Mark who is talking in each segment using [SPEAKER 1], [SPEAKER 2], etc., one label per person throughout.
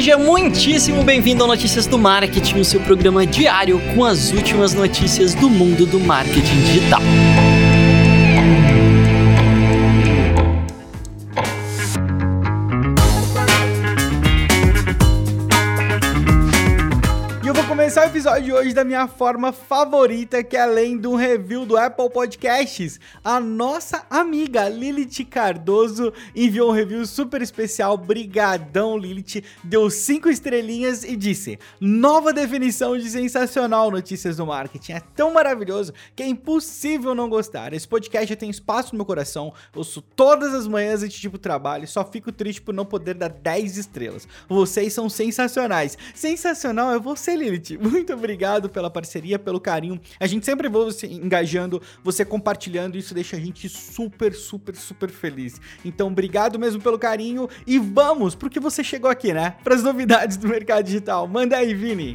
[SPEAKER 1] Seja muitíssimo bem-vindo ao Notícias do Marketing, o seu programa diário com as últimas notícias do mundo do marketing digital.
[SPEAKER 2] Começar o episódio de hoje da minha forma favorita, que é além um review do Apple Podcasts, a nossa amiga Lilith Cardoso enviou um review super especial. Brigadão, Lilith. Deu cinco estrelinhas e disse: nova definição de sensacional notícias do marketing. É tão maravilhoso que é impossível não gostar. Esse podcast tem espaço no meu coração. Ouço todas as manhãs antes de pro trabalho. Só fico triste por não poder dar 10 estrelas. Vocês são sensacionais. Sensacional é você, Lilith. Muito obrigado pela parceria, pelo carinho. A gente sempre vai você engajando, você compartilhando, isso deixa a gente super, super, super feliz. Então, obrigado mesmo pelo carinho e vamos, porque você chegou aqui, né? Para as novidades do mercado digital. Manda aí, Vini.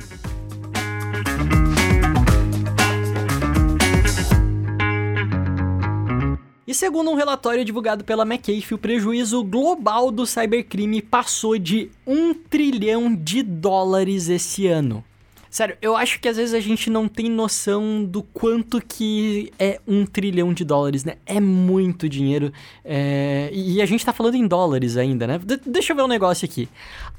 [SPEAKER 1] E segundo um relatório divulgado pela McAfee, o prejuízo global do cybercrime passou de 1 trilhão de dólares esse ano. Sério, eu acho que às vezes a gente não tem noção do quanto que é um trilhão de dólares, né? É muito dinheiro. É... E a gente tá falando em dólares ainda, né? De deixa eu ver um negócio aqui.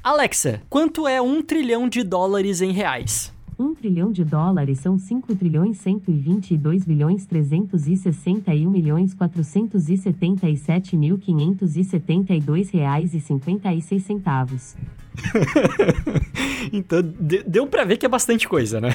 [SPEAKER 1] Alexa, quanto é um trilhão de dólares em reais?
[SPEAKER 3] 1 trilhão de dólares são 5 trilhões 122 bilhões 361 milhões 477 mil 572 reais e 56 centavos.
[SPEAKER 1] então, deu para ver que é bastante coisa, né?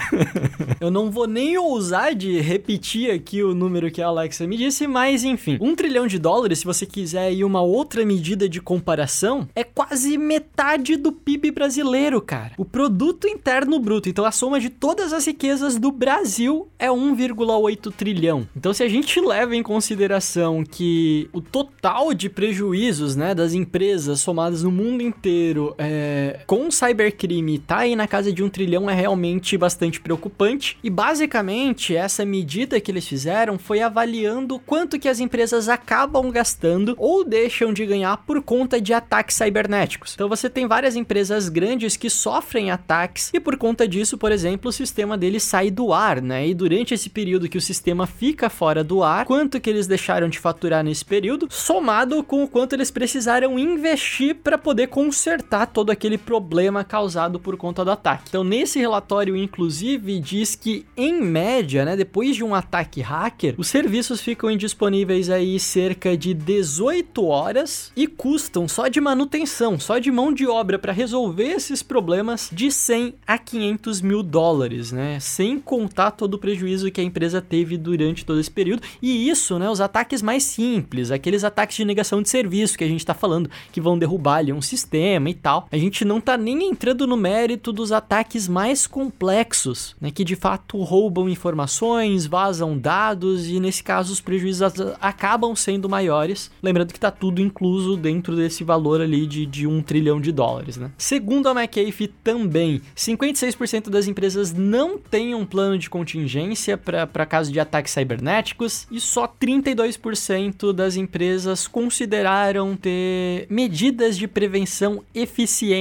[SPEAKER 1] Eu não vou nem ousar de repetir aqui o número que a Alexa me disse, mas enfim. Um trilhão de dólares, se você quiser ir uma outra medida de comparação, é quase metade do PIB brasileiro, cara. O produto interno bruto. Então, a soma de todas as riquezas do Brasil é 1,8 trilhão. Então, se a gente leva em consideração que o total de prejuízos, né, das empresas somadas no mundo inteiro é com o cybercrime tá aí na casa de um trilhão é realmente bastante preocupante. E basicamente essa medida que eles fizeram foi avaliando quanto que as empresas acabam gastando ou deixam de ganhar por conta de ataques cibernéticos. Então você tem várias empresas grandes que sofrem ataques e por conta disso, por exemplo, o sistema deles sai do ar, né? E durante esse período que o sistema fica fora do ar, quanto que eles deixaram de faturar nesse período, somado com o quanto eles precisaram investir para poder consertar todo aquele aquele problema causado por conta do ataque. Então, nesse relatório, inclusive, diz que, em média, né, depois de um ataque hacker, os serviços ficam indisponíveis aí cerca de 18 horas e custam só de manutenção, só de mão de obra para resolver esses problemas de 100 a 500 mil dólares, né? Sem contar todo o prejuízo que a empresa teve durante todo esse período. E isso, né? Os ataques mais simples, aqueles ataques de negação de serviço que a gente está falando, que vão derrubar ali um sistema e tal. A gente não tá nem entrando no mérito dos ataques mais complexos, né, que de fato roubam informações, vazam dados e nesse caso os prejuízos acabam sendo maiores. Lembrando que tá tudo incluso dentro desse valor ali de, de um trilhão de dólares, né? Segundo a McAfee também, 56% das empresas não têm um plano de contingência para caso de ataques cibernéticos e só 32% das empresas consideraram ter medidas de prevenção eficientes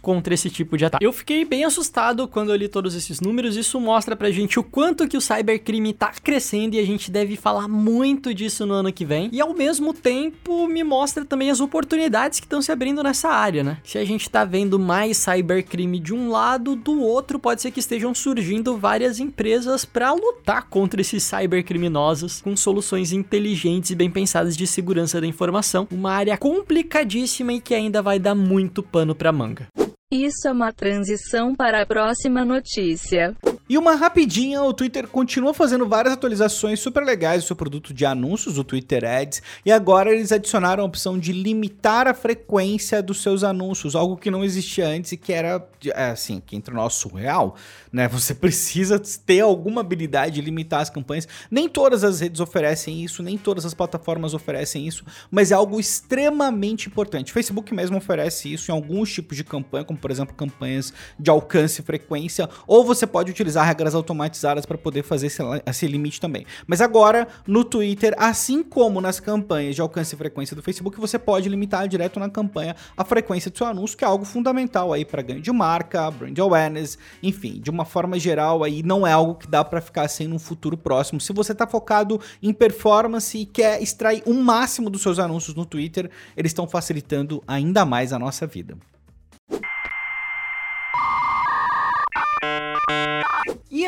[SPEAKER 1] contra esse tipo de ataque. Eu fiquei bem assustado quando eu li todos esses números. Isso mostra pra gente o quanto que o cybercrime tá crescendo e a gente deve falar muito disso no ano que vem. E ao mesmo tempo me mostra também as oportunidades que estão se abrindo nessa área, né? Se a gente tá vendo mais cybercrime de um lado, do outro pode ser que estejam surgindo várias empresas para lutar contra esses cybercriminosos com soluções inteligentes e bem pensadas de segurança da informação. Uma área complicadíssima e que ainda vai dar muito pano para manga.
[SPEAKER 4] Isso é uma transição para a próxima notícia.
[SPEAKER 2] E uma rapidinha, o Twitter continua fazendo várias atualizações super legais do seu produto de anúncios, o Twitter Ads, e agora eles adicionaram a opção de limitar a frequência dos seus anúncios, algo que não existia antes e que era, é, assim, que entre nós surreal, né? Você precisa ter alguma habilidade de limitar as campanhas. Nem todas as redes oferecem isso, nem todas as plataformas oferecem isso, mas é algo extremamente importante. O Facebook mesmo oferece isso em alguns tipos de campanha, como por exemplo campanhas de alcance e frequência, ou você pode utilizar utilizar regras automatizadas para poder fazer esse, esse limite também. Mas agora, no Twitter, assim como nas campanhas de alcance e frequência do Facebook, você pode limitar direto na campanha a frequência do seu anúncio, que é algo fundamental aí para ganho de marca, brand awareness, enfim, de uma forma geral aí não é algo que dá para ficar sem no futuro próximo. Se você está focado em performance e quer extrair o um máximo dos seus anúncios no Twitter, eles estão facilitando ainda mais a nossa vida.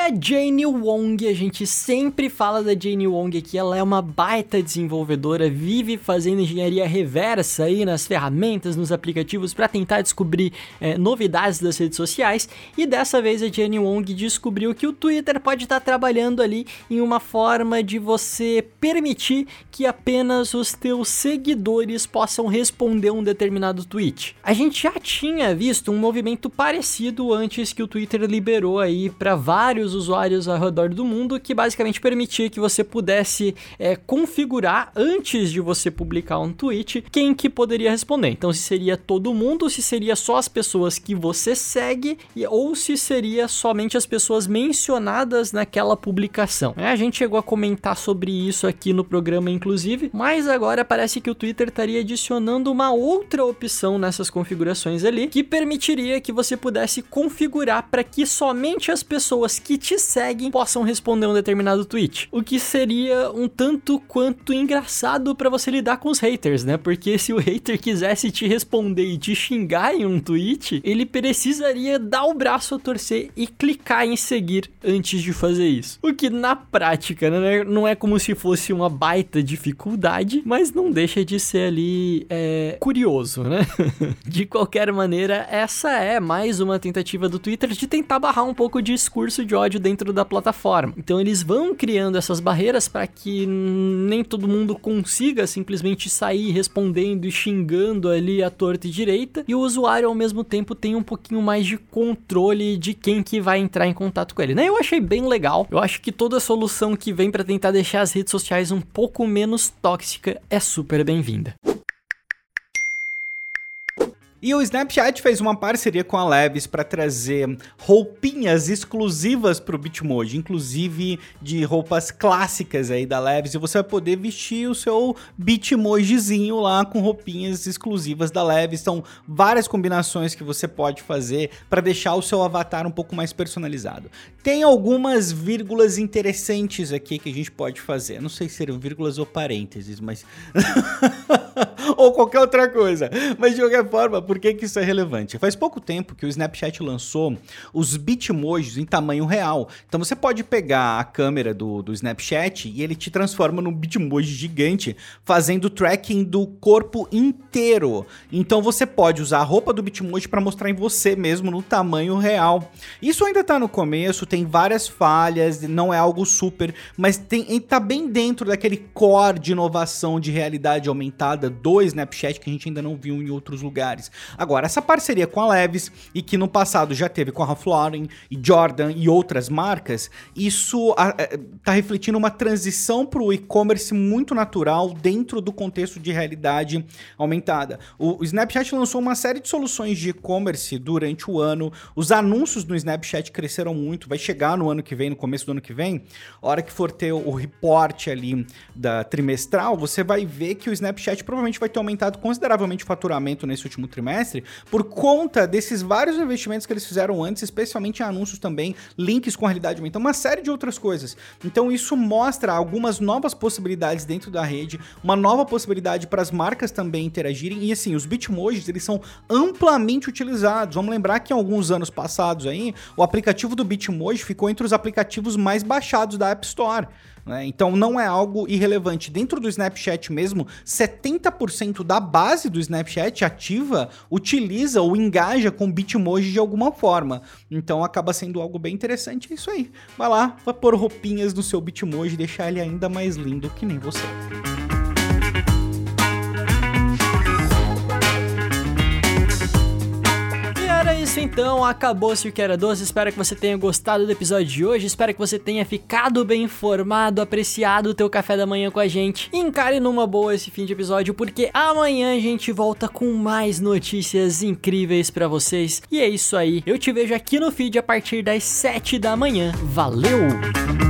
[SPEAKER 1] A Jane Wong, a gente sempre fala da Jane Wong aqui, ela é uma baita desenvolvedora, vive fazendo engenharia reversa aí nas ferramentas, nos aplicativos para tentar descobrir é, novidades das redes sociais. E dessa vez a Jane Wong descobriu que o Twitter pode estar tá trabalhando ali em uma forma de você permitir que apenas os teus seguidores possam responder um determinado tweet. A gente já tinha visto um movimento parecido antes que o Twitter liberou aí para vários vários usuários ao redor do mundo que basicamente permitia que você pudesse é, configurar antes de você publicar um tweet quem que poderia responder. Então, se seria todo mundo, se seria só as pessoas que você segue ou se seria somente as pessoas mencionadas naquela publicação. É, a gente chegou a comentar sobre isso aqui no programa, inclusive, mas agora parece que o Twitter estaria adicionando uma outra opção nessas configurações ali que permitiria que você pudesse configurar para que somente as pessoas que te seguem possam responder um determinado tweet. O que seria um tanto quanto engraçado para você lidar com os haters, né? Porque se o hater quisesse te responder e te xingar em um tweet, ele precisaria dar o braço a torcer e clicar em seguir antes de fazer isso. O que na prática né, não é como se fosse uma baita dificuldade, mas não deixa de ser ali é, curioso, né? de qualquer maneira, essa é mais uma tentativa do Twitter de tentar barrar um pouco o discurso de ódio dentro da plataforma. Então eles vão criando essas barreiras para que nem todo mundo consiga simplesmente sair respondendo e xingando ali a torta e direita e o usuário ao mesmo tempo tem um pouquinho mais de controle de quem que vai entrar em contato com ele. Né? Eu achei bem legal. Eu acho que toda solução que vem para tentar deixar as redes sociais um pouco menos tóxica é super bem-vinda.
[SPEAKER 2] E o Snapchat fez uma parceria com a Levis para trazer roupinhas exclusivas para o Bitmoji, inclusive de roupas clássicas aí da Levis, e você vai poder vestir o seu Bitmojizinho lá com roupinhas exclusivas da Levis. São várias combinações que você pode fazer para deixar o seu avatar um pouco mais personalizado. Tem algumas vírgulas interessantes aqui que a gente pode fazer. Não sei se seriam vírgulas ou parênteses, mas ou qualquer outra coisa. Mas de qualquer forma, por que, que isso é relevante? Faz pouco tempo que o Snapchat lançou os Bitmojis em tamanho real. Então você pode pegar a câmera do, do Snapchat e ele te transforma num Bitmoji gigante, fazendo tracking do corpo inteiro. Então você pode usar a roupa do Bitmoji para mostrar em você mesmo no tamanho real. Isso ainda está no começo, tem várias falhas, não é algo super, mas tem, tá bem dentro daquele core de inovação de realidade aumentada do Snapchat que a gente ainda não viu em outros lugares. Agora, essa parceria com a Levis e que no passado já teve com a Ralph Lauren e Jordan e outras marcas, isso está refletindo uma transição para o e-commerce muito natural dentro do contexto de realidade aumentada. O, Snapchat lançou uma série de soluções de e-commerce durante o ano. Os anúncios no Snapchat cresceram muito. Vai chegar no ano que vem, no começo do ano que vem, a hora que for ter o report ali da trimestral, você vai ver que o Snapchat provavelmente vai ter aumentado consideravelmente o faturamento nesse último trimestre por conta desses vários investimentos que eles fizeram antes, especialmente em anúncios também, links com a realidade aumentada, uma série de outras coisas. Então isso mostra algumas novas possibilidades dentro da rede, uma nova possibilidade para as marcas também interagirem e assim, os Bitmojis, eles são amplamente utilizados. Vamos lembrar que em alguns anos passados aí, o aplicativo do Bitmoji ficou entre os aplicativos mais baixados da App Store. Né? Então não é algo irrelevante. Dentro do Snapchat mesmo, 70% da base do Snapchat ativa utiliza ou engaja com Bitmoji de alguma forma. Então acaba sendo algo bem interessante. É isso aí. Vai lá, vai pôr roupinhas no seu Bitmoji e deixar ele ainda mais lindo que nem você.
[SPEAKER 1] Isso então, acabou-se o que era doce. Espero que você tenha gostado do episódio de hoje. Espero que você tenha ficado bem informado, apreciado o teu café da manhã com a gente. Encare numa boa esse fim de episódio, porque amanhã a gente volta com mais notícias incríveis para vocês. E é isso aí. Eu te vejo aqui no feed a partir das 7 da manhã. Valeu!